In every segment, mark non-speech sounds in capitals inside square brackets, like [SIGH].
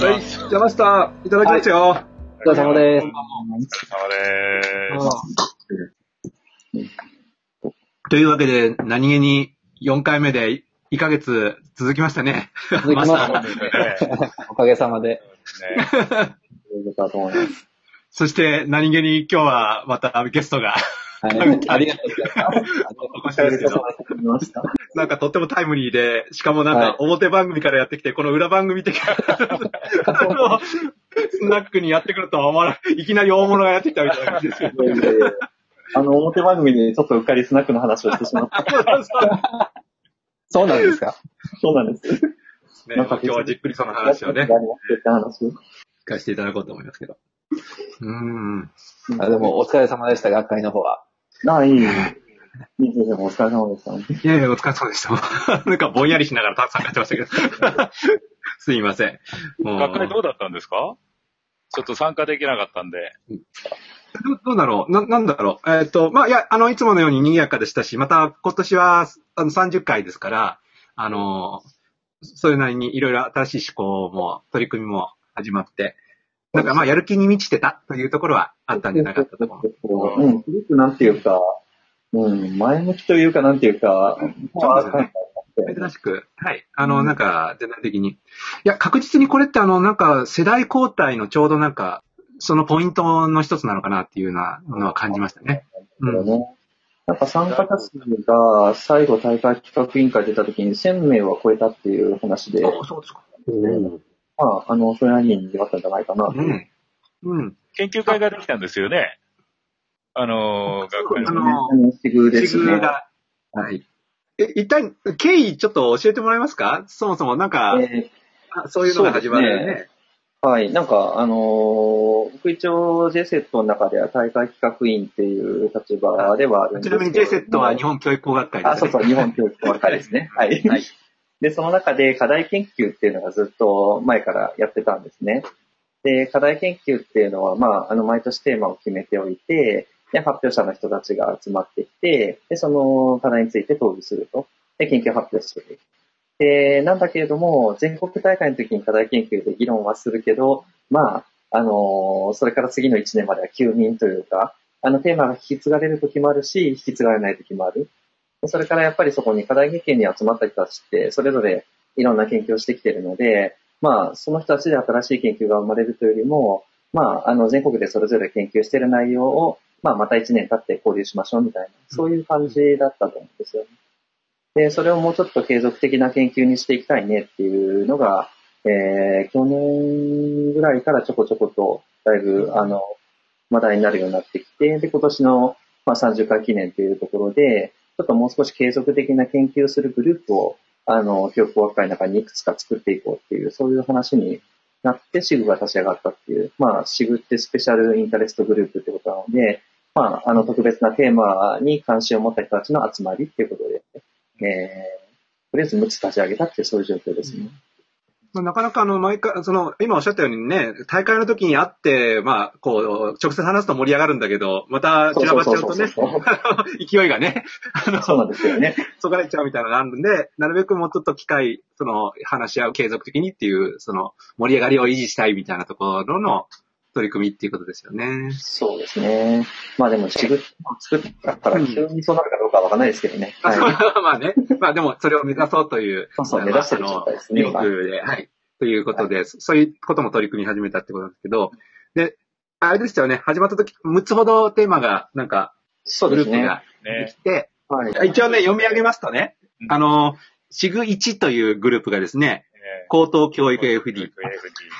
ます。はい、じゃあマスター、いただきますよ。お疲れ様です。お疲れ様です。というわけで、何気に4回目で1ヶ月続きましたね。続きましマたスおかげさまで。[LAUGHS] そして何気に今日はまたゲストがはい。ありがとうございます。お越しですけど、なんかとってもタイムリーで、しかもなんはいか表番組からやってきて、この [LAUGHS] 裏番組的な、あのスナックにやってくるとは思わない、いきなり大物がやってきたみたいな感じですよ。あの、表番組でちょっとうっかりスナックの話をしてしまった。そうなんですかそうなんです。ね、今日はじっくりその話をね。聞かせていただこうと思いますけど。うーん。あでも、お疲れ様でした、学会の方は。ああ、いい。いい先生もお疲れ様でした。いやいや、お疲れ様でした。[LAUGHS] なんかぼんやりしながらたくさんやってましたけど。[LAUGHS] すいません。もう学会どうだったんですか？ちょっと参加できなかったんで。どどうだろう？な、なんだろう？えっ、と、まあ、いや、あの、いつものように賑やかでしたし、また今年は、あの、30回ですから、あの、それなりにいろいろ新しい思考も、取り組みも始まって、なんかまあ、やる気に満ちてたというところはあったんじゃなかったと思う。うん、すごくなんていうか、うん、前向きというかなんていうか、そうですね珍しく、はい。あの、なんか、全体的に。いや、確実にこれってあの、なんか、世代交代のちょうどなんか、そのポイントの一つなのかなっていうようなのは感じましたね。うん。ね。なんか参加者数が最後大会企画委員会出た時に1000名は超えたっていう話で、あそうですか。まあ、あの、それなりに賑わったんじゃないかなと。うん。うん。研究会ができたんですよね。あのー、学会あの。のあの、シグですね。が、はい。え、一体、経緯ちょっと教えてもらえますか？そもそもなんか、えあそういうのが始まるよね。ーはい。なんか、あのー僕一応 JSET の中では大会企画委員っていう立場ではあるんですけど。ちなみに JSET は日本教育工学会です、ね。あ、そうそう、日本教育工学会ですね。はい。はいで、その中で課題研究っていうのがずっと前からやってたんですね。で、課題研究っていうのは、まあ、あの、毎年テーマを決めておいて、で、発表者の人たちが集まってきて、で、その課題について討議すると。で、研究発表する。で、なんだけれども、全国大会の時に課題研究で議論はするけど、まあ、あのそれから次の1年までは休眠というか、あのテーマが引き継がれる時もあるし、引き継がれない時もある。でそれからやっぱりそこに課題研究に集まった人たちって、それぞれいろんな研究をしてきてるので、まあ、その人たちで新しい研究が生まれるというよりも、まあ、あの、全国でそれぞれ研究している内容を、まあ、また1年経って交流しましょうみたいな、そういう感じだったと思うんですよね。で、それをもうちょっと継続的な研究にしていきたいねっていうのが、えー、去年ぐらいからちょこちょこと、だいぶ、あの、話題になるようになってきて、で、今年の、まあ、30回記念というところで、ちょっともう少し継続的な研究をするグループを、あの、教育工学会の中にいくつか作っていこうっていう、そういう話になって、シグが立ち上がったっていう、まあ、シグってスペシャルインタレストグループってことなので、まあ、あの、特別なテーマに関心を持った人たちの集まりっていうことで、えー、とりあえず6つ立ち上げたっていう、そういう状況ですね。うん、なかなかあの、毎回、その、今おっしゃったようにね、大会の時に会って、まあ、こう、直接話すと盛り上がるんだけど、また散らばっちゃうとね [LAUGHS] 勢いがね、あの、そうなんですよね。そがれちゃうみたいなのがあるんで、なるべくもうちょっと機会、その、話し合う継続的にっていう、その、盛り上がりを維持したいみたいなところの取り組みっていうことですよね。そうですね。まあでも、シグ作ったから急にそうなるかどうかはわかんないですけどね。はい。[LAUGHS] まあね。まあでも、それを目指そうという。そうそう目指してる状態ですねあの意欲で、はい。ということで、そういうことも取り組み始めたってことなんですけど、で、あれですよね、始まった時、6つほどテーマが、なんか。グループがでねき。て、はい。一応ね、読み上げますとね、うんあの、シグ1というグループがですね、高等教育。AFD。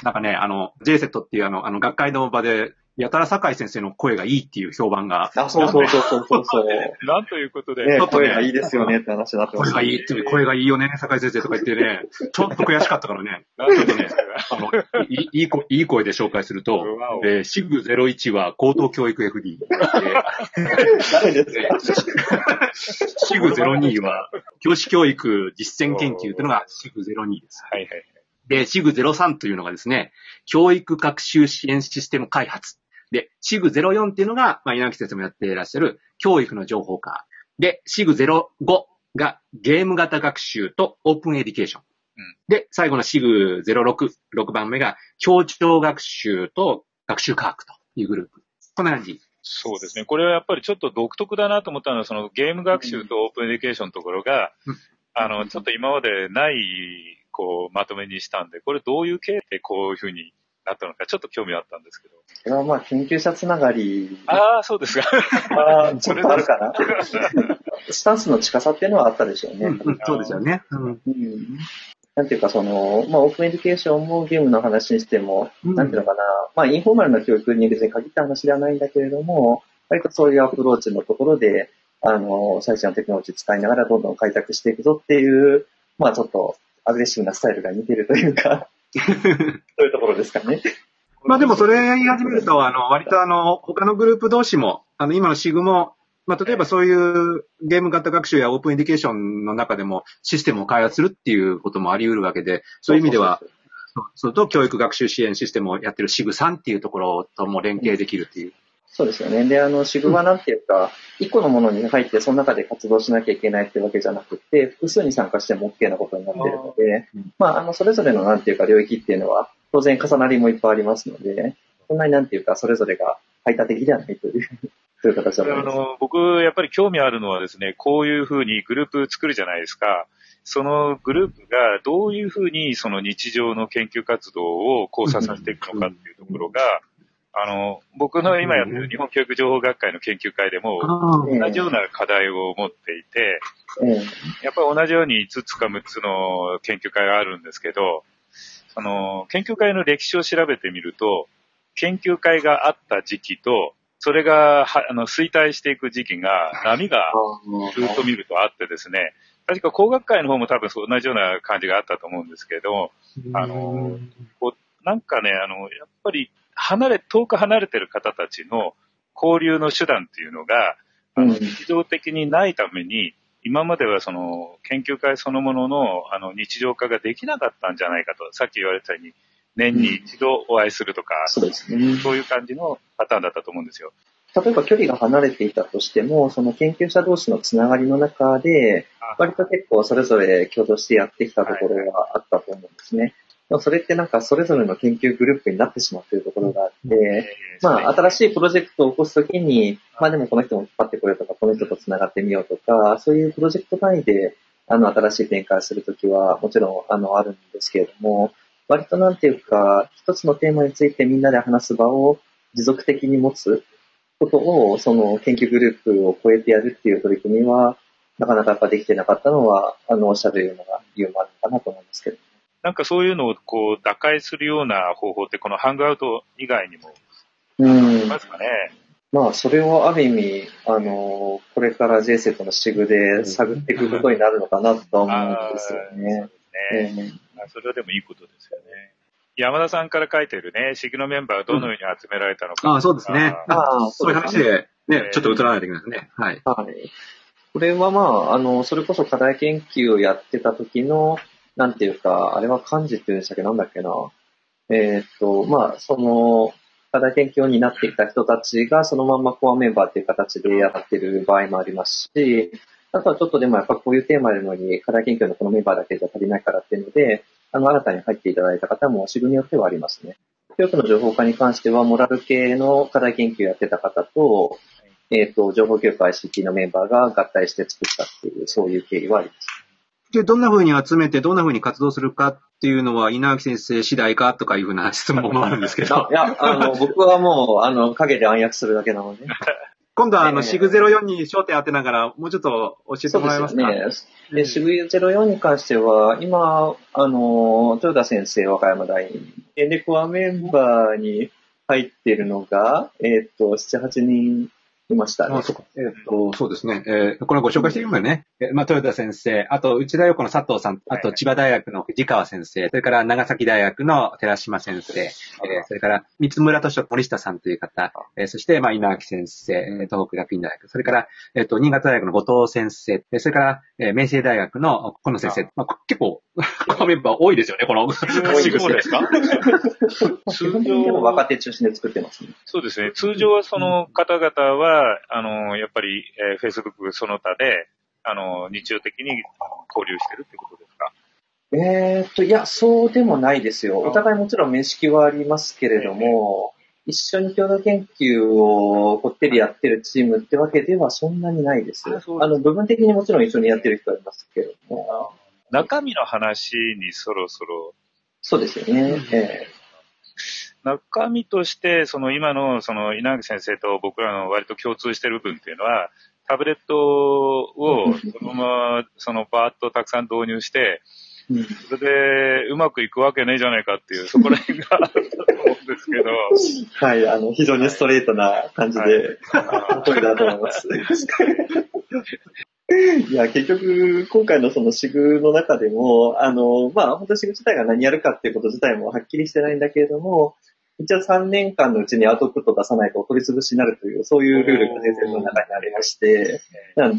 なんかね、あの、JSET っていうあの、あの、学会の場で、やたら酒井先生の声がいいっていう評判が、あ、そうそうそうそうそうそう。[LAUGHS] ね、なんということで。ちょっとね声がいいですよねって話になってま声す。がいいって声がいいよね、酒井先生とか言ってね、ちょっと悔しかったからね、なんとねあの、いいいい声いい声で紹介すると、えー、シグ01は高等教育 FD。誰ですかシグ02は教師教育実践研究というのがシグ02です。はいはい。で、シグ03というのがですね、教育学習支援システム開発。で、シグ04っていうのが、まあ、稲木先生もやっていらっしゃる教育の情報化。で、シグ05がゲーム型学習とオープンエデュケーション。で、最後のシグ06、6番目が、協調学習と学習科学というグループ。こんな感じ。そうですね。これはやっぱりちょっと独特だなと思ったのは、そのゲーム学習とオープンエデュケーションのところが、うんあの、ちょっと今までない、こう、まとめにしたんで、これどういう経緯でこういうふうになったのか、ちょっと興味あったんですけど。これはまあ研究者つながりああ、そうですか。はちょっとあるかな。スタンスの近さっていうのはあったでしょうね。うんうんそうですよね。うんうんなんていうか、その、まあ、オープンエデュケーションもゲームの話にしても、うんなんていうのかな、まあ、インフォーマルな教育に別に限った話ではないんだけれども、割とそういうアプローチのところで、あの、最新のテクノロジー使いながらどんどん開拓していくぞっていう、まあ、ちょっとアグレッシブなスタイルが似てるというか、[LAUGHS] そういうところですかね。まあでもそれ言い始めると、あの、割とあの、他のグループ同士も、あの、今のシグも、まあ例えばそういうゲーム型学習やオープンエデュケーションの中でもシステムを開発するっていうこともあり得るわけで、そういう意味では、そうと教育学習支援システムをやってるシグさんっていうところとも連携できるっていう。そうですよね。で、あの、シグはなんていうか、一個のものに入って、その中で活動しなきゃいけないってわけじゃなくて、複数に参加しても OK なことになっているのでうん、まあ、あの、それぞれのなんていうか領域っていうのは、当然重なりもいっぱいありますので、そんなになんていうか、それぞれが排他的ではないという、[LAUGHS] そういう形だと思います。あの、僕、やっぱり興味あるのはですね、こういうふうにグループ作るじゃないですか。そのグループがどういうふうにその日常の研究活動を交差させていくのかっていうところが、あの、僕の今やってる日本教育情報学会の研究会でも、同じような課題を持っていて、ええやっぱり同じように5つか6つの研究会があるんですけど、その、研究会の歴史を調べてみると、研究会があった時期と、それがはあの衰退していく時期が、波がずっと見るとあってですね、確か工学会の方も多分そう同じような感じがあったと思うんですけれども、あのなんかね、あの、やっぱり離れ、遠く離れてる方たちの交流の手段っていうのが、あの、うん日常的にないために、今まではその研究会そのもののあの日常化ができなかったんじゃないかと、さっき言われたように、年に一度お会いするとか、そうですね。そういう感じのパターンだったと思うんですよ。例えば距離が離れていたとしても、その研究者同士のつながりの中で、割と結構それぞれ共同してやってきたところがあったと思うんですね。でもそれってなんかそれぞれの研究グループになってしまっているところがあって、まあ新しいプロジェクトを起こすときに、まあでもこの人も引っ張ってこようとか、この人とつながってみようとか、そういうプロジェクト単位で、あの新しい展開をするときはもちろんあのあるんですけれども、割となんていうか、一つのテーマについてみんなで話す場を持続的に持つことを、その研究グループを超えてやるっていう取り組みは、なかなかやっぱできてなかったのは、あの、おっしゃるような理由もあるのかなと思うんですけど。なんかそういうのをこう打開するような方法って、このハングアウト以外にもうんありますかね？まあ、それをある意味、あの、これから JSET のシグで探っていくことになるのかなとは思うんですよね。そうですね。えあそれはでもいいことですよね。山田さんから書いてるね、シグのメンバーはどのように集められたのか。ああ、そうですね。ああそういう話で、ね、ちょっと移らないといけないですね。はい。はい。これはまあ、あの、それこそ課題研究をやってた時の、なんていうか、あれは漢字っていうんでしたっけなんだっけな。えーっと、まあ、その、課題研究を担っていた人たちがそのまんまコアメンバーっていう形でやってる場合もありますし、あとはちょっとでもやっぱこういうテーマでのに課題研究のこのメンバーだけじゃ足りないからっていうので、あの、新たに入っていただいた方も支部によってはありますね。教育の情報化に関しては、モラル系の課題研究やってた方と、えっ、と、情報教育 ICT のメンバーが合体して作ったっていう、そういう経緯はあります。で、どんな風に集めて、どんな風に活動するかっていうのは、稲垣先生次第かとかいう風な質問もあるんですけどあ [LAUGHS] い、や、あの、僕はもう、あの、影で暗躍するだけなので。今度はあの、ええシグ04に焦点当てながら、もうちょっと教えてそうでもらえますか？すよね。で、渋谷04に関しては、今、あの、豊田先生、和歌山大院、で、コアメンバーに入ってるのが、えっ、と、7、8人いましたね。あそうか。えっ、と、そうですね。えーこれご紹介していくよね。えーまあ、豊田先生、あと、内田洋子の佐藤さん、あと、千葉大学の藤川先生、それから長崎大学の寺島先生、えーそれから、三村図書森下さんという方、えーそして、まあ、稲垣先生、えー東北学院大学、それから、えっ、と、新潟大学の後藤先生、えーそれから、えー明星大学の小野先生、まあ、結構、[LAUGHS] メンバー多いですよね、この、そうですか？基本的にでも若手中心で作ってますね。そうですね。通常はその方々は、あの、やっぱり、えー、Facebook その他で、あの、日常的に交流してるってことですか？えーっと、いや、そうでもないですよ。あ。お互いもちろん面識はありますけれども、一緒に共同研究をこってりやってるチームってわけではそんなにないです。あの、部分的にもちろん一緒にやってる人はいますけれども、中身の話にそろそろ、そうですよね。え中身として、その今のその稲垣先生と僕らの割と共通してる部分っていうのは、タブレットを [LAUGHS] そのままそのバーッとたくさん導入して、それでうまくいくわけねえじゃないかっていう、そこら辺があると思うんですけど、[LAUGHS] はい、あの、非常にストレートな感じで、あ声だと思います。いや、結局、今回のそのシグの中でも、あの、まあ、本当シグ自体が何やるかっていうこと自体もはっきりしてないんだけれども、一応3年間のうちにアウトプットを出さないとお取り潰しになるという、そういうルールが先生の中にありまして、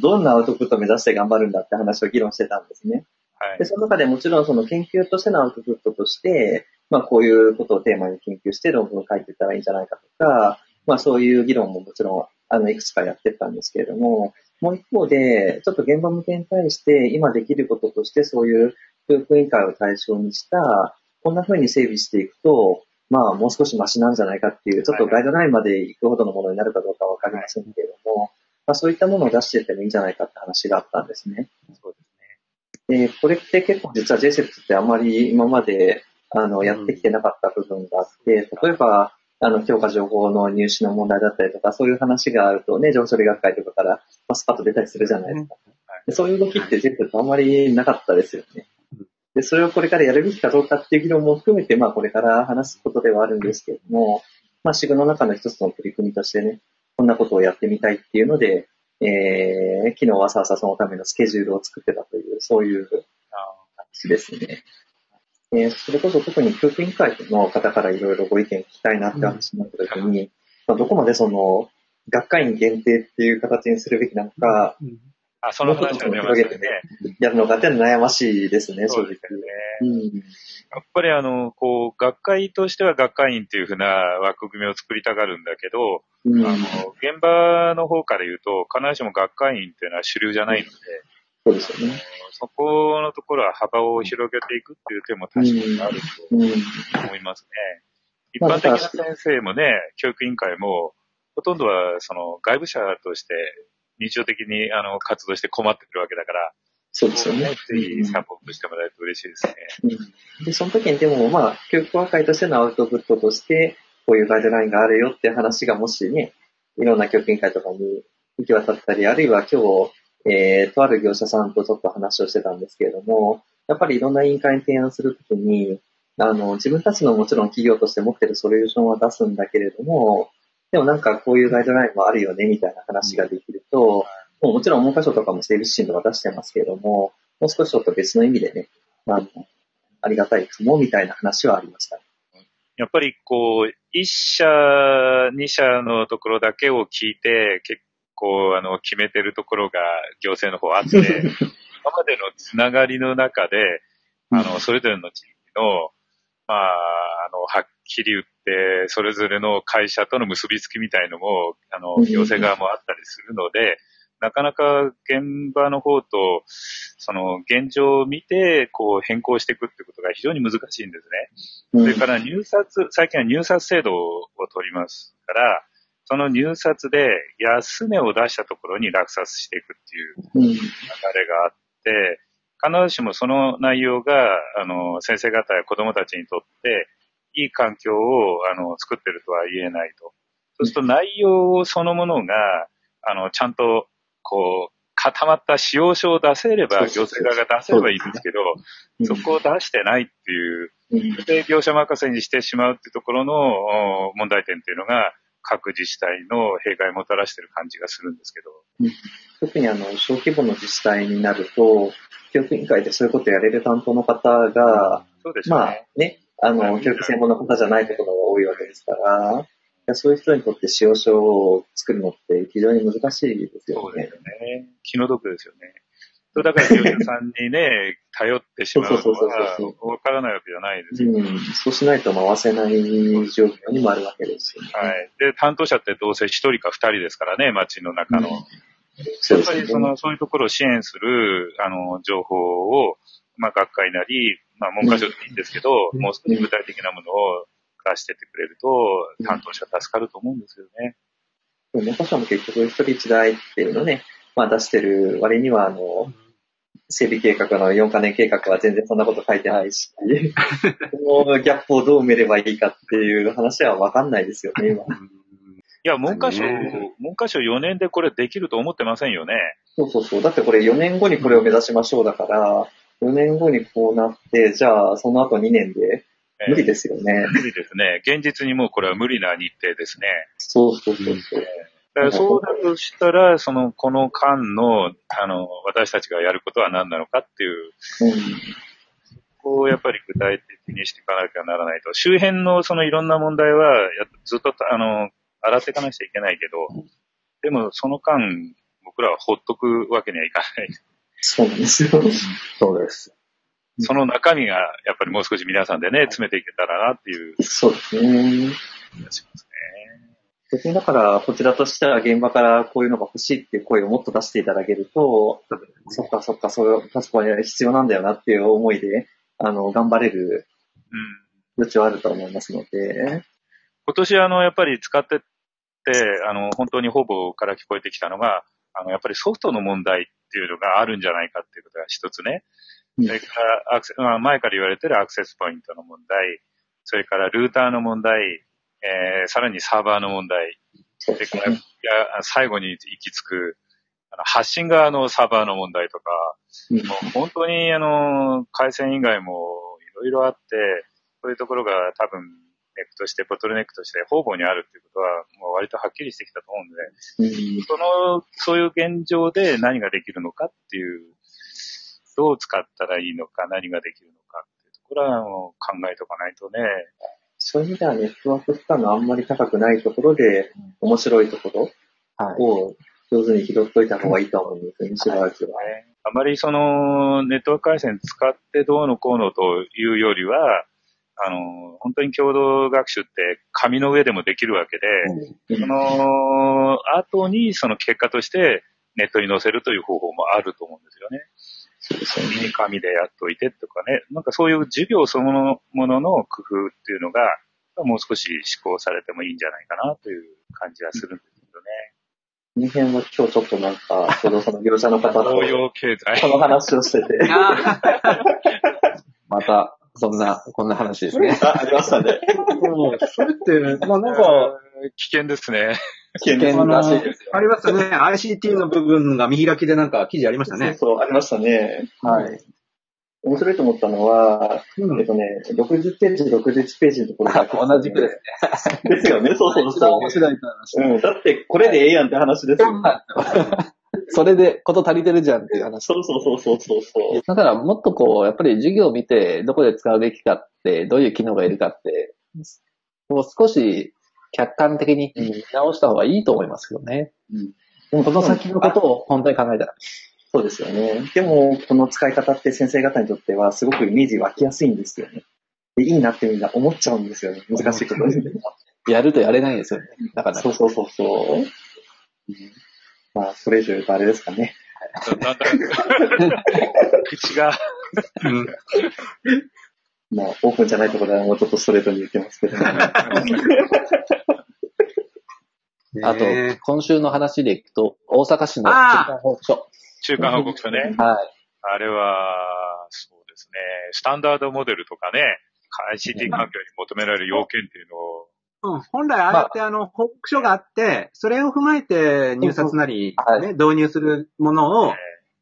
どんなアウトプットを目指して頑張るんだって話を議論してたんですね。はいで、その中でもちろんその研究としてのアウトプットとして、まあこういうことをテーマに研究して論文を書いていったらいいんじゃないかとか、まあそういう議論ももちろん、あの、いくつかやってったんですけれども、もう一方で、ちょっと現場向けに対して今できることとしてそういう教育委員会を対象にした、こんな風に整備していくと、まあもう少しマシなんじゃないかっていう、ちょっとガイドラインまで行くほどのものになるかどうかわかりませんけれども、まあそういったものを出していってもいいんじゃないかって話があったんですね。そうですね。で、これって結構実は JSET ってあまり今まであのやってきてなかった部分があって、例えば、あの、教科情報の入試の問題だったりとか、そういう話があるとね、情報処理学会とかから、まあ、スパッと出たりするじゃないですか。でそういう動きって JSET あんまりなかったですよね。で、それをこれからやるべきかどうかっていう議論も含めて、まあこれから話すことではあるんですけれども、まあシグの中の一つの取り組みとしてね、こんなことをやってみたいっていうので、えー、昨日わざわざそのためのスケジュールを作ってたという、そういう話ですね。えーそれこそ特に教育委員会の方からいろいろご意見聞きたいなって話になった時に、まあ、どこまでその、学会員限定っていう形にするべきなのか、あ、その話が出ましたね。やるのかって悩ましいですね、正直そう。やっぱりあの、こう、学会としては学会員っていうふうな枠組みを作りたがるんだけど、うん、あの、現場の方から言うと、必ずしも学会員っていうのは主流じゃないので、そうですよね。そこのところは幅を広げていくっていう手も確かにあるうん。と思いますね。一般的な先生もね、教育委員会も、ほとんどはその外部者として日常的にあの活動して困ってくるわけだから、そうですよね。ぜひサポートしてもらえると嬉しいですね。うんで、その時にでも、まあ、教育学会としてのアウトプットとして、こういうガイドラインがあるよって話がもしね、いろんな教育委員会とかに行き渡ったり、あるいは今日、えー、とある業者さんとちょっと話をしてたんですけれども、やっぱりいろんな委員会に提案するときに、あの、自分たちのもちろん企業として持ってるソリューションは出すんだけれども、でもなんかこういうガイドラインもあるよね、みたいな話ができると、もうもちろん文科省とかも整備指針とか出してますけれども、もう少しちょっと別の意味でね、あの、ありがたいかも、みたいな話はありました。やっぱりこう、一社、二社のところだけを聞いて、結構あの、決めてるところが行政の方あって、[LAUGHS] 今までのつながりの中で、あの、それぞれの地域の、まあ、あの、はっきり言って、それぞれの会社との結びつきみたいのも、あの、行政側もあったりするので、なかなか現場の方と、その、現状を見て、こう、変更していくってことが非常に難しいんですね。それから入札、最近は入札制度を取りますから、その入札で安値を出したところに落札していくっていううん。流れがあって、必ずしもその内容が、あの、先生方や子供たちにとって、いい環境を、あの、作ってるとは言えないと。そうすると内容そのものが、あの、ちゃんと、こう、固まった使用書を出せれば、行政側が出せればいいんですけど、うんそこを出してないっていう、うん。で、業者任せにしてしまうっていうところのお問題点っていうのが、各自治体の弊害をもたらしてる感じがするんですけど。特にあの、小規模の自治体になると、教育委員会でそういうことやれる担当の方が、そうですよまあね。ね、あの、教育専門の方じゃないことが多いわけですから、そういう人にとって使用書を作るのって非常に難しいですよねそうです。よね。気の毒ですよね。そうだから業者さんにね、頼ってしまうのはわからないわけじゃないですよ。うん、そうしないと回せない状況にもあるわけですよね。はい。で、担当者ってどうせ一人か二人ですからね、街の中の。そうですねやっぱりその、そういうところを支援する、あの、情報を、まあ、学会なり、まあ、文科省でもいいんですけど、うんもう少し具体的なものを出してってくれると、担当者助かると思うんですよね。文科省も結局一人一台っていうのね、まあ出してる割には、あの、整備計画の4カ年計画は全然そんなこと書いてないし、[LAUGHS] このギャップをどう埋めればいいかっていう話はわかんないですよね、今。いや、文科省、ね文科省4年でこれできると思ってませんよね。そうそうそう。だってこれ4年後にこれを目指しましょうだから、4年後にこうなって、じゃあその後2年でえー無理ですよね。無理ですね。現実にもうこれは無理な日程ですね。そうそうそうそう。だからそうだとしたら、その、この間の、あの、私たちがやることは何なのかっていう、うん。ここをやっぱり具体的にしていかなきゃならないと、周辺のそのいろんな問題は、やずっと、あの、洗っていかなきゃいけないけど、でもその間、僕らはほっとくわけにはいかない。そうなんですよ。そうです。その中身が、やっぱりもう少し皆さんでね、詰めていけたらなっていうそうですね。気がしますね。別にだから、こちらとしては現場からこういうのが欲しいっていう声をもっと出していただけると、そっかそっか、そういう、確かに必要なんだよなっていう思いで、あの、頑張れるうん。余地はあると思いますので、今年あの、やっぱり使ってって、あの、本当にほぼから聞こえてきたのが、あの、やっぱりソフトの問題っていうのがあるんじゃないかっていうことが一つね。うんそれからアクセ、まあ前から言われてるアクセスポイントの問題、それからルーターの問題、えー、さらにサーバーの問題、ですそれから、いね。や、最後に行き着く、あの発信側のサーバーの問題とか、うん。もう本当にあの、回線以外もいろいろあって、そういうところが多分、ネックとして、ボトルネックとして方々にあるっていうことは、もう割とはっきりしてきたと思うんで、うん。その、そういう現状で何ができるのかっていう、どう使ったらいいのか、何ができるのかっていうところはもう考えておかないとね、そういう意味ではネットワーク負荷のあんまり高くないところで、面白いとこはい。ろを上手に拾っといた方がいいと思うんですよね、しばらくは。あまりその、ネットワーク回線使ってどうのこうのというよりは、あの、本当に共同学習って紙の上でもできるわけで、その後にその結果としてネットに載せるという方法もあると思うんですよね。そうですよね。ミニ紙でやっといてとかね。なんかそういう授業そのものの工夫っていうのが、もう少し施行されてもいいんじゃないかなという感じはするんですけどね。この辺は今日ちょっとなんか、ちょうどその業者の方とこ。の話をしてて、[LAUGHS] また、そんな、こんな話ですね。[LAUGHS] あありましたね。もうそれって、まあなんか、危険ですね。危険険らしいですよ。ありましたね。ICT の部分が見開きでなんか記事ありましたね。そうそう、ありましたね。はい。面白いと思ったのは、うんえっとね、60ページ、61ページのところが同じくですね。ですよね、そうそうそう。面白いと思いました。うん、だってこれでええやんって話ですよ。それで、こと足りてるじゃんっていう話。そうそうそうそうそうそう。だから、もっとこう、やっぱり授業を見て、どこで使うべきかって、どういう機能がいるかって、もう少し客観的に見直した方がいいと思いますけどね。でもこの先のことを本当に考えたら。そうですよね。でも、この使い方って先生方にとってはすごくイメージ湧きやすいんですよね。でいいなってみんな思っちゃうんですよね。難しいことで。[LAUGHS] やるとやれないんですよね。だから、そうそうそうそう。うんまあ、それ以上言うとあれですかね。だんだん口が、うんまあ、オープンじゃないところではもうちょっとストレートに言ってますけど。あとね、今週の話でいくと、大阪市の中間報告書。中間報告書ね。はい。あれは、そうですね、スタンダードモデルとかね、ICT 環境に求められる要件っていうのを、うん、本来ああやってあ。の、報告書があって、それを踏まえて入札なり、はい。ね、導入するものを、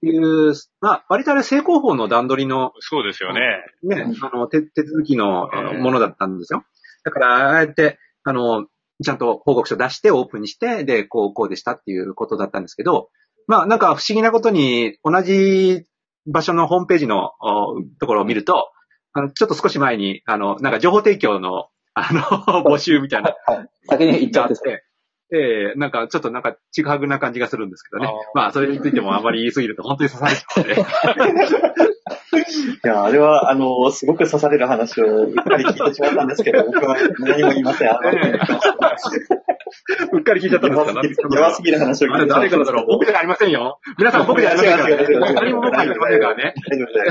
いう、まあ、割とあれ正攻法の段取りの、そうですよね。ね、あの、手、手続きのものだったんですよ。だから、ああやって、あの、ちゃんと報告書出してオープンにして、で、こう、こうでしたっていうことだったんですけど、まあ、なんか不思議なことに、同じ場所のホームページのおところを見ると、あの、ちょっと少し前に、あの、なんか情報提供の、あの、[LAUGHS] 募集みたいな。先に言っちゃっ。てて、ええなんかちょっとなんかちぐはぐな感じがするんですけどね。あー。まあそれについてもあまり言い過ぎると本当に刺されちゃうので。[LAUGHS] いや、あれは、あの、すごく刺される話をうっかり聞いてしまったんですけど、僕は何も言いません。あの [LAUGHS] うっかり聞いちゃったんですか？弱すぎる話を聞いて誰からだろう？僕じゃありませんよ。皆さん僕じゃありませんから何も僕は言ってませんからね。大丈夫大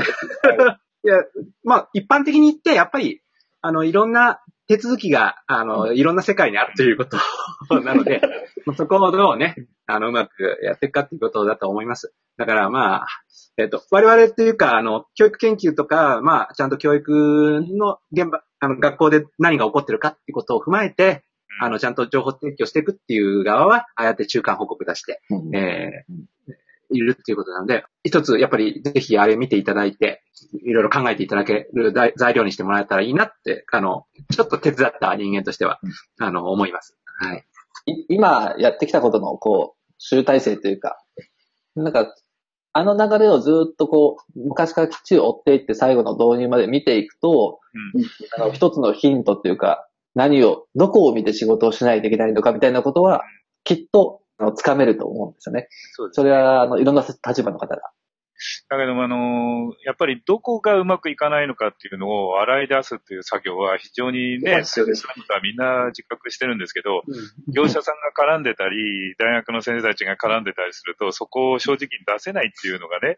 丈いや、まあ、一般的に言って、やっぱり、あの、いろんな手続きが、あの、いろんな世界にあるということ。[LAUGHS] なので、[LAUGHS] そこをどうね、あの、うまくやっていくかっていうことだと思います。だから、まあ、えっと、我々っていうか、あの、教育研究とか、まあ、ちゃんと教育の現場、あの、学校で何が起こってるかっていうことを踏まえて、あの、ちゃんと情報提供していくっていう側は、ああやって中間報告出して、うん。えーいるっていうことなので、一つ、やっぱり、ぜひあれ見ていただいて、いろいろ考えていただける材材料にしてもらえたらいいなって、あの、ちょっと手伝った人間としては、あの、思います。はい。い今やってきたことの、こう、集大成というか、なんか、あの流れをずっとこう、昔からきっちり追っていって最後の導入まで見ていくと、あの、一つのヒントっていうか、何を、どこを見て仕事をしないといけないのかみたいなことは、きっと、あの、つかめると思うんですよね。そうですそれは、あの、いろんな立場の方が。だけども、あのやっぱりどこがうまくいかないのかっていうのを洗い出すっていう作業は非常にね、そういうことはみんな自覚してるんですけど、業者さんが絡んでたり、大学の先生たちが絡んでたりすると、そこを正直に出せないっていうのがね、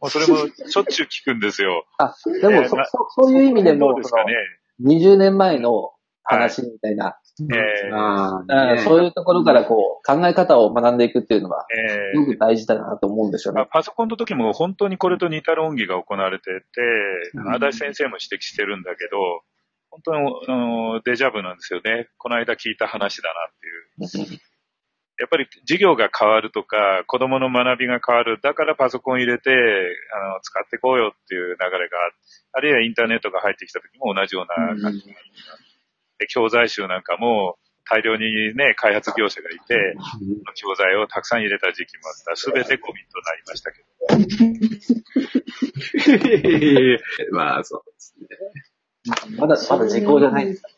もうそれも [LAUGHS] しょっちゅう聞くんですよ。あ、でも、そえーなそそういう意味でもどう、ですかね。その20年前の話みたいな、そういうところからこう、考え方を学んでいくっていうのは、えすごく大事だなと思うんですよね。まあパソコンの時も本当にこれと似た論議が行われてて、うん足立先生も指摘してるんだけど、本当にあのデジャブなんですよね。この間聞いた話だなっていう。やっぱり授業が変わるとか、子供の学びが変わる。だからパソコン入れて、あの、使ってこうよっていう流れが、あるいはインターネットが入ってきた時も同じような感じ。で教材集なんかも大量にね、開発業者がいて、教材をたくさん入れた時期もあった。すべてゴミとなりましたけど。[LAUGHS] まあ、そうですね。まだ、まだ時効じゃないんですか。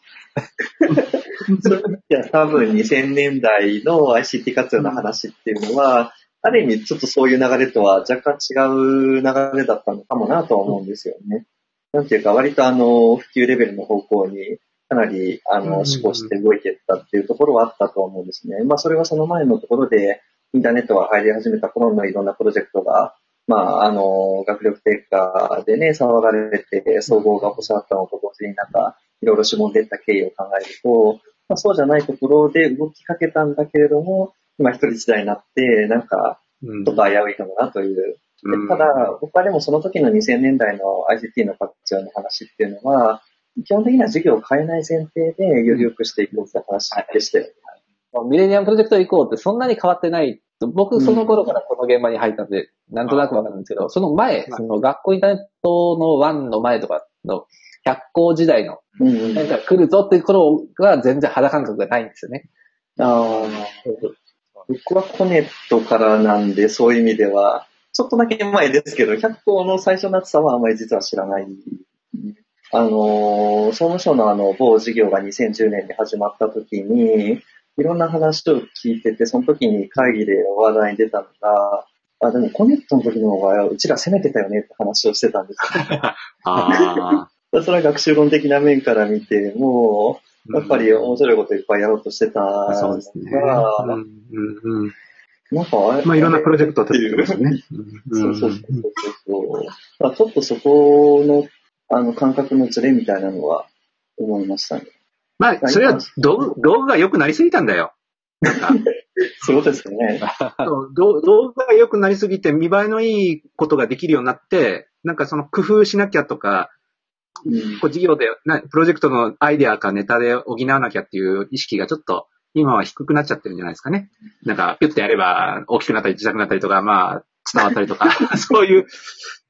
夫。[LAUGHS] いや、多分2000年代の ICT 活用の話っていうのは、ある意味ちょっとそういう流れとは若干違う流れだったのかもなとは思うんですよね。なんていうか、割とあの、普及レベルの方向にかなり、あの、思考して動いていったっていうところはあったと思うんですね。まあ、それはその前のところで、インターネットが入り始めた頃のいろんなプロジェクトが、まあ、あの、学力低下でね、騒がれて、総合が細かったのと同時になんか、いろいろしぼんでいった経緯を考えると、まあ、そうじゃないところで動きかけたんだけれども、今一人一台になって、なんか、うんちょっと危ういかもなという。でうんただ、僕はでもその時の2000年代の ICT の活用の話っていうのは、基本的には事業を変えない前提でより良くしていこうって話でしたよ。ミレニアムプロジェクト以降ってそんなに変わってない。僕、その頃からこの現場に入ったんで、なんとなくわかるんですけど、その前、その学校インターネットの1の前とかの100校時代の。なんか来るぞっていう頃が全然肌感覚がないんですよね。あー僕はコネットからなんで、そういう意味では、ちょっとだけ前ですけど、100校の最初の暑さはあまり実は知らない。あのー、総務省のあの、某事業が2010年に始まった時に、いろんな話を聞いてて、その時に会議で話題に出たのが、あ、でもコネットの時の方がうちら攻めてたよねって話をしてたんですよ。[LAUGHS] ああ。[LAUGHS] それは学習論的な面から見ても、やっぱり面白いこといっぱいやろうとしてたのが、そうですね。うんうんうんなんかあれ、まあ、いろんなプロジェクトを立ててますね。[LAUGHS] そうそうそうそうそう。まあ、ちょっとそこの、あの、感覚のズレみたいなのは思いましたね。まあ、それは道具道具が良くなりすぎたんだよ。[LAUGHS] そうですね。道道具が良くなりすぎて見栄えのいいことができるようになって、なんかその工夫しなきゃとか、うんこう事業でな、プロジェクトのアイデアかネタで補わなきゃっていう意識がちょっと今は低くなっちゃってるんじゃないですかね。なんか、ピュッとやれば大きくなったり小さくなったりとか、まあ、伝わったりとか、[LAUGHS] そういう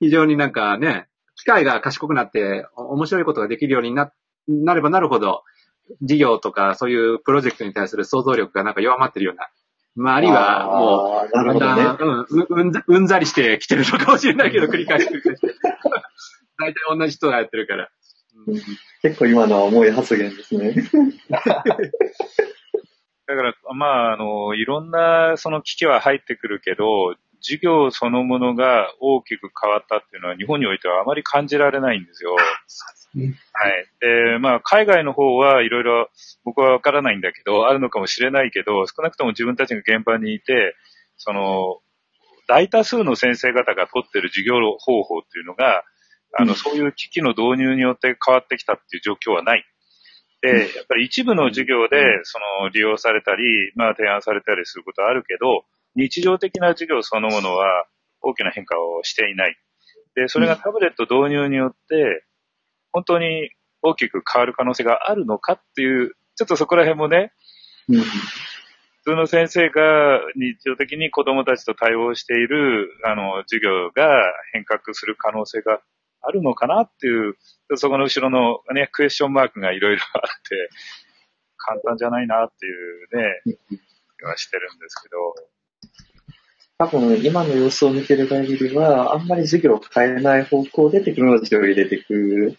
非常になんかね、機械が賢くなってお面白いことができるようにななればなるほど、事業とかそういうプロジェクトに対する想像力がなんか弱まってるような、まあ、あるいはもう、あーなるほどね。うんううんざ、うんざりしてきてるのかもしれないけど、[LAUGHS] 繰り返し繰り返して。大体同じ人がやってるから。うん結構今のは重い発言ですね。[LAUGHS] だから、まあ、あの、いろんなその機器は入ってくるけど、授業そのものが大きく変わったっていうのは日本においてはあまり感じられないんですよ。はい。で、まあ、海外の方はいろいろ僕はわからないんだけど、あるのかもしれないけど、少なくとも自分たちが現場にいて、その、大多数の先生方が取ってる授業方法っていうのが、あの、うんそういう機器の導入によって変わってきたっていう状況はない。で、やっぱり一部の授業で、その、利用されたり、まあ、提案されたりすることはあるけど、日常的な授業そのものは大きな変化をしていない。で、それがタブレット導入によって、本当に大きく変わる可能性があるのかっていう、ちょっとそこら辺もね、うん。普通の先生が日常的に子供たちと対応している、あの、授業が変革する可能性があるのかなっていう、そこの後ろのね、クエスチョンマークがいろいろあって、簡単じゃないなっていうね、気はしてるんですけど、多分、今の様子を見てる限りは、あんまり授業を変えない方向でテクノロジーを入れていく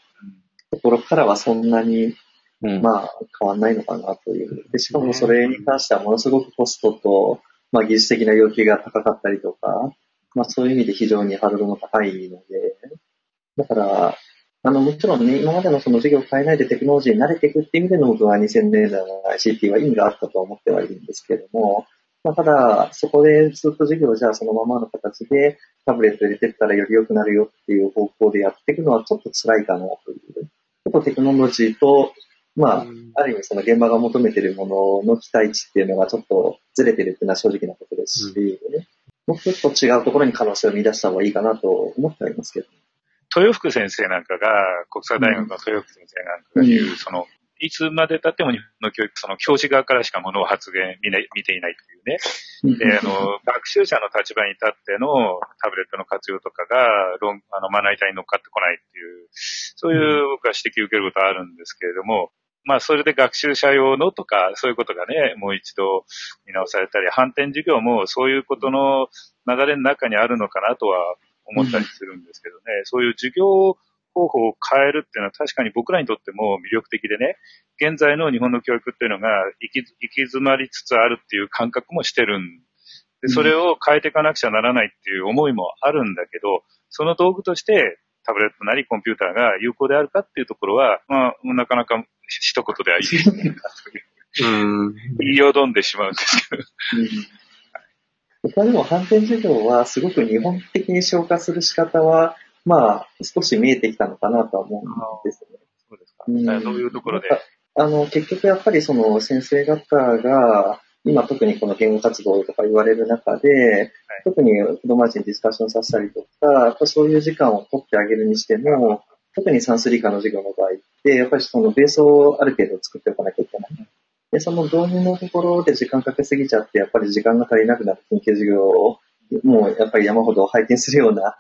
ところからはそんなに、うん。まあ、変わんないのかなという。で、しかもそれに関してはものすごくコストと、まあ、技術的な要求が高かったりとか、まあ、そういう意味で非常にハードルも高いので、だから、あの、もちろんね、今までのその授業を変えないでテクノロジーに慣れていくっていう意味での僕は2000年代の ICT は意味があったと思ってはいるんですけれども、まあ、ただ、そこでずっと授業をじゃあそのままの形でタブレット入れてったらより良くなるよっていう方向でやっていくのはちょっと辛いかなという。ちょっとテクノロジーと、まあ、ある意味その現場が求めているものの期待値っていうのがちょっとずれてるっていうのは正直なことですし、もうちょっと違うところに可能性を見出した方がいいかなと思ってはいますけど。豊福先生なんかが、国際大学の豊福先生なんかが言う、うんその、いつまで経っても日本の教育、その教師側からしかものを発言、見ない見ていないっていうね。で、あの、学習者の立場に立ってのタブレットの活用とかが、論あの、まな板に乗っかってこないっていう、そういう僕は指摘を受けることはあるんですけれども、まあ、それで学習者用のとか、そういうことがね、もう一度見直されたり、反転授業もそういうことの流れの中にあるのかなとは思ったりするんですけどね、そういう授業方法を変えるっていうのは確かに僕らにとっても魅力的でね、現在の日本の教育っていうのが行き行き詰まりつつあるっていう感覚もしてるんで、それを変えていかなくちゃならないっていう思いもあるんだけど、その道具としてタブレットなりコンピューターが有効であるかっていうところは、まあ、なかなか一言では言えない。なといううん。言いよどんでしまうんですけど。僕はでも反転授業はすごく日本的に消化する仕方は、まあ、少し見えてきたのかなとは思うんですね。そうですか。うんどういうところで？あの、結局やっぱりその先生方が、今特にこの言語活動とか言われる中で、特に子供たちにディスカッションさせたりとか、やっぱそういう時間を取ってあげるにしても、特に算数理科の授業の場合って、やっぱりそのベースをある程度作っておかなきゃいけない。で、その導入のところで時間かけすぎちゃって、やっぱり時間が足りなくなって緊急授業を、もうやっぱり山ほど拝見するような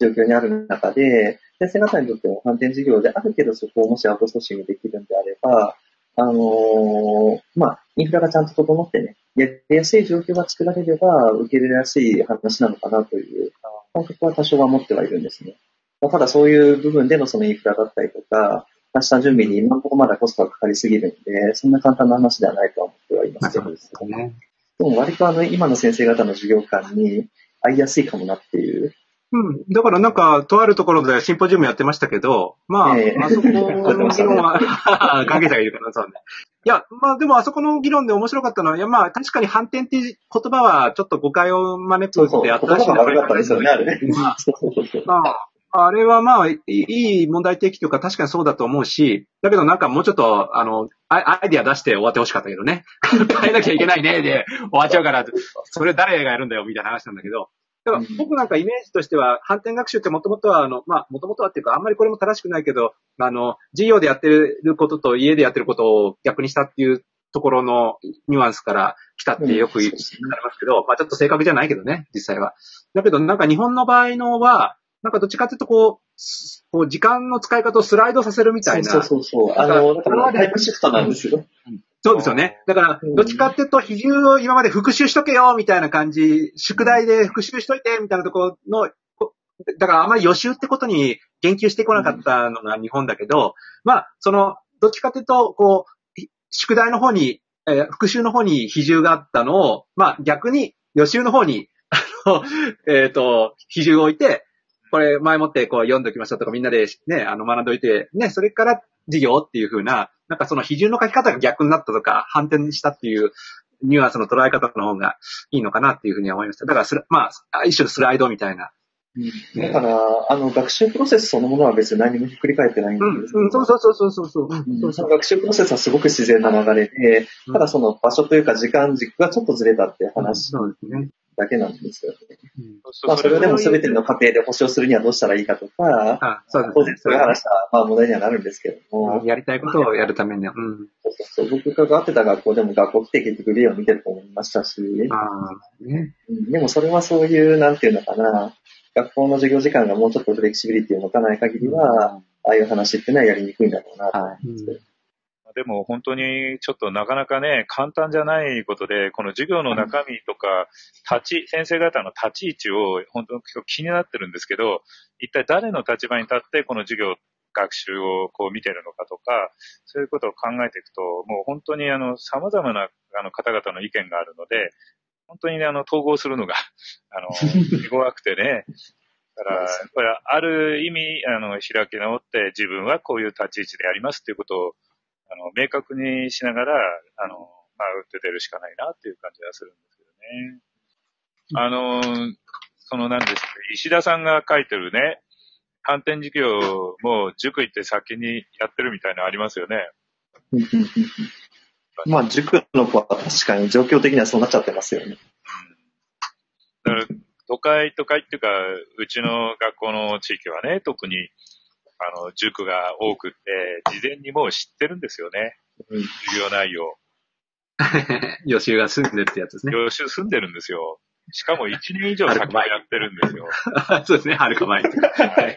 状況にある中で、先生方にとっても反転授業である程度そこをもしアウトソーシングできるんであれば、あのーまあ、インフラがちゃんと整ってね、やりやすい状況が作られれば受け入れやすい話なのかなという感覚は多少は持ってはいるんですね。まあただそういう部分でのそのインフラだったりとか、明日準備に今のところまだコストがかかりすぎるんで、そんな簡単な話ではないとは思ってはいますけど、すね。でも割とあの今の先生方の授業観に合いやすいかもなっていう。うん。だからなんか、とあるところでシンポジウムやってましたけど、まあ、ええあそこの議論は、関係者がいるから、そうね。いや、まあでもあそこの議論で面白かったのは、いやまあ確かに反転って言葉はちょっと誤解を招くって言葉が悪かったですよね、あれね。まあ [LAUGHS] そうそうそう。まあ、あれはまあ、いい問題提起というか確かにそうだと思うし、だけどなんかもうちょっと、あの、アイアイディア出して終わってほしかったけどね。[LAUGHS] 変えなきゃいけないね、で終わっちゃうから、それ誰がやるんだよ、みたいな話なんだけど。だから僕なんかイメージとしては、反転学習ってもともとは、あの、まあ、もともとはっていうか、あんまりこれも正しくないけど、あの、授業でやってることと家でやってることを逆にしたっていうところのニュアンスから来たってよく言われますけど、まあちょっと正確じゃないけどね、実際は。だけどなんか日本の場合のは、なんかどっちかっていうとこう、すこう時間の使い方をスライドさせるみたいな。そうそうそう。あの、だからタイプシフトなんですよ。そうですよね。だから、どっちかっていうと、比重を今まで復習しとけよ、みたいな感じ、宿題で復習しといて、みたいなところの、こだからあまり予習ってことに言及してこなかったのが日本だけど、まあ、その、どっちかっていうと、こう、宿題の方に、えー復習の方に比重があったのを、まあ逆に予習の方に、あの、[LAUGHS] えっ、と、比重を置いて、これ前もってこう読んでおきましたとかみんなでね、あの学んどいて、ね、それから授業っていう風な、なんかその比重の書き方が逆になったとか、反転したっていうニュアンスの捉え方の方がいいのかなっていうふうには思いました。だからスラ、まあ、一種のスライドみたいな。だから、あの、学習プロセスそのものは別に何もひっくり返ってないんうん、ですけどうん、そうそうそうそうそうそう。うんうんその学習プロセスはすごく自然な流れで、うんただその場所というか時間軸がちょっとずれたって話そうですね。だけなんですよね。うんまあそれでも全ての過程で保証するにはどうしたらいいかとか、あ、そうですね。当然そういう話はまあ問題にはなるんですけれども、やりたいことをやるためには。うん。そうそうそう僕が関わってた学校でも学校来て結局ビデオ見てると思いましたし、ああ、ね。うんでもそれはそういう、なんていうのかな、学校の授業時間がもうちょっとフレキシビリティを持たない限りは、ああいう話っていうのはやりにくいんだろうなと思はい。うんでも本当にちょっとなかなかね、簡単じゃないことで、この授業の中身とか、立ち、先生方の立ち位置を本当に気になってるんですけど、一体誰の立場に立ってこの授業、学習をこう見てるのかとか、そういうことを考えていくと、もう本当にあの、様々なあの方々の意見があるので、本当にね、あの、統合するのが、あの、[LAUGHS] 手強くてね、だから、これある意味、あの、開き直って自分はこういう立ち位置でやりますっていうことを、あの、明確にしながら、あの、まあ、打って出るしかないなっていう感じがするんですけどね。あの、そのなんですけ？ど、石田さんが書いてるね、反転授業も塾行って先にやってるみたいなのありますよね。[LAUGHS] まあ、塾の子は確かに状況的にはそうなっちゃってますよね。だから、都会、都会っていうか、うちの学校の地域はね、特に、あの、塾が多くって、事前にもう知ってるんですよね。うん授業内容。[LAUGHS] 予習が済んでるってやつですね。予習済んでるんですよ。しかも1年以上先にやってるんですよ。[LAUGHS] そうですね、はるか前に。はい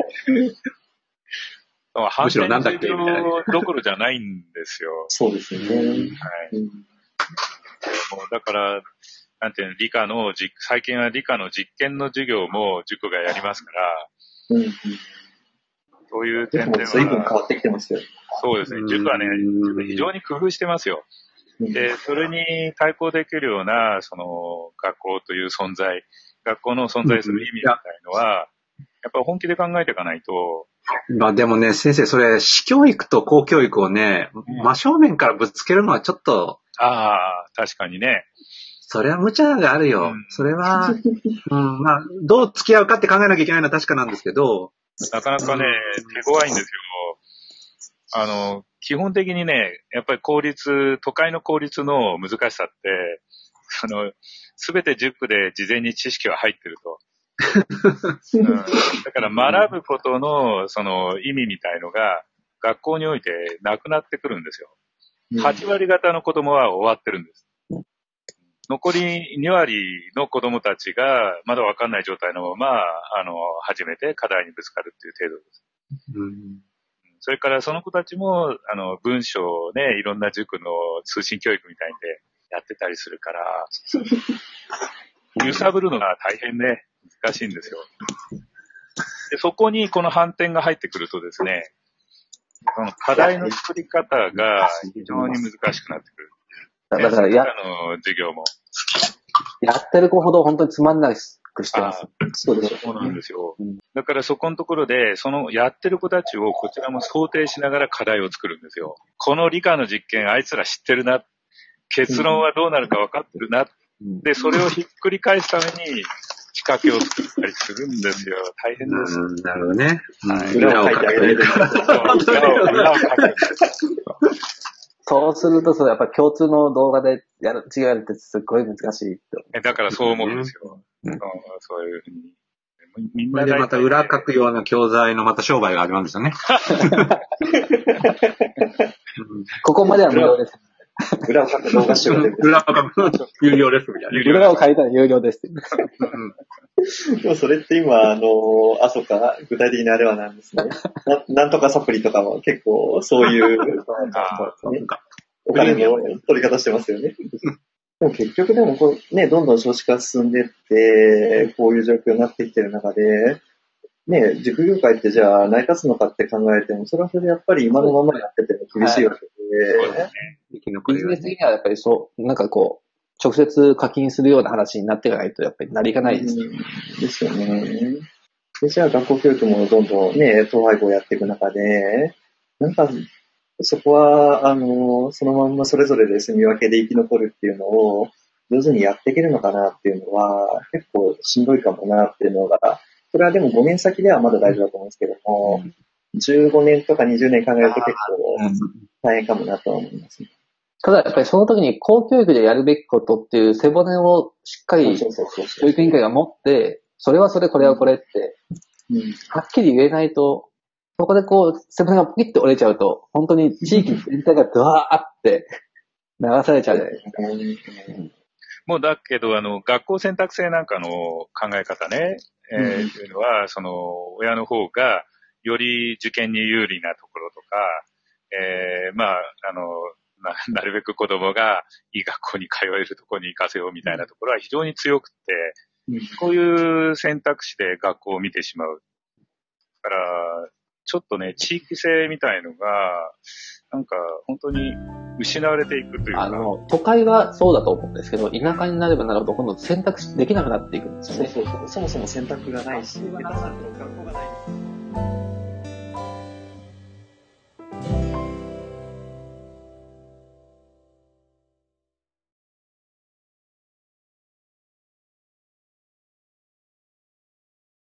反 [LAUGHS] むしろなんだっけ転授業どころじゃないんですよ。そうですよね。はい。うんもうだから、なんていうの、理科の実、最近は理科の実験の授業も塾がやりますから、うんうんそういうで点でも随分変は、わってきてますよ。そうですね、塾はね、非常に工夫してますよ。うん。で、それに対抗できるような、その、学校という存在、学校の存在する意味みたいのは、や。っぱ本気で考えていかないと、まあでもね、先生、それ、私教育と公教育をね、ん。真正面からぶつけるのはちょっと、ああ、確かにね、それは無茶があるよ。うん。それは、うん、まあ、どう付き合うかって考えなきゃいけないのは確かなんですけど、なかなかね、手強いんですよ。あの、基本的にね、やっぱり公立、都会の公立の難しさって、あの、すべて塾で事前に知識は入ってると。[LAUGHS] うん、だから学ぶことの、その意味みたいのが、学校においてなくなってくるんですよ。8割方の子供は終わってるんです。残り2割の子供たちがまだわかんない状態のまま、あの、初めて課題にぶつかるっていう程度です。うん、それからその子たちも、あの、文章をね、いろんな塾の通信教育みたいでやってたりするから、揺さぶるのが大変ね、難しいんですよ。でそこにこの反転が入ってくるとですね、その課題の作り方が非常に難しくなってくる。だだからや、あの、授業も。やってる子ほど本当につまんなくしてます。あそうですそうなんですようん。だからそこのところで、そのやってる子たちをこちらも想定しながら課題を作るんですよ。この理科の実験あいつら知ってるな。結論はどうなるか分かってるな。うんで、それをひっくり返すために仕掛けを作ったりするんですよ。大変です。うんなるほどね。はいうん裏をかくというか。そう裏をかくんですそうすると、それやっぱり共通の動画でやる、違うってすっごい難しいって。えだからそう思うんですよ。うんそういうふうに。みんなでまた裏書くような教材のまた商売が始まるんですよね。[LAUGHS] ここまでは無料です。裏を書く動画集が出て裏を書くの有料ですみたいな。裏を書いたら有料です。でもそれって今、あの、あ、そうか、具体的にあれはなんですね。ななんとかサプリとかも結構そういうあなんかお金の取り方してますよね。[LAUGHS] でも結局でもこう、ね、どんどん少子化進んでって、こういう状況になってきてる中で、ね、塾業界ってじゃあ成り立つのかって考えても、それはそれでやっぱり今のままやってても厳しいわけそうですで、ね。生き残ビジネス的にはやっぱりそう、なんかこう、直接課金するような話になっていかないとやっぱり成りいかないです。うんですよね。で、じゃあ学校教育もどんどんね、統廃合やっていく中で、なんか、そこは、あの、そのまんまそれぞれで住み分けで生き残るっていうのを、上手にやっていけるのかなっていうのは、結構しんどいかもなっていうのが、それはでも5年先ではまだ大丈夫だと思うんですけども、15年とか20年考えると結構大変かもなとは思いますね。ただやっぱりその時に公教育でやるべきことっていう背骨をしっかり教育委員会が持って、それはそれ、これはこれって、うん。はっきり言えないと、そこでこう、背骨がピッて折れちゃうと、本当に地域全体がドワーって流されちゃうじゃないですか。もうだけど、あの、学校選択制なんかの考え方ね、えーうんっていうのは、その、親の方が、より受験に有利なところとか、えーまあ、あの、ななるべく子供がいい学校に通えるところに行かせようみたいなところは非常に強くて、うんこういう選択肢で学校を見てしまう。だから、ちょっとね、地域性みたいのが、なんか本当に失われていくというか、あの、都会はそうだと思うんですけど、田舎になればなるほど、今度選択肢できなくなっていくんですよね。そうそうそう。そもそも選択がないし、学校がない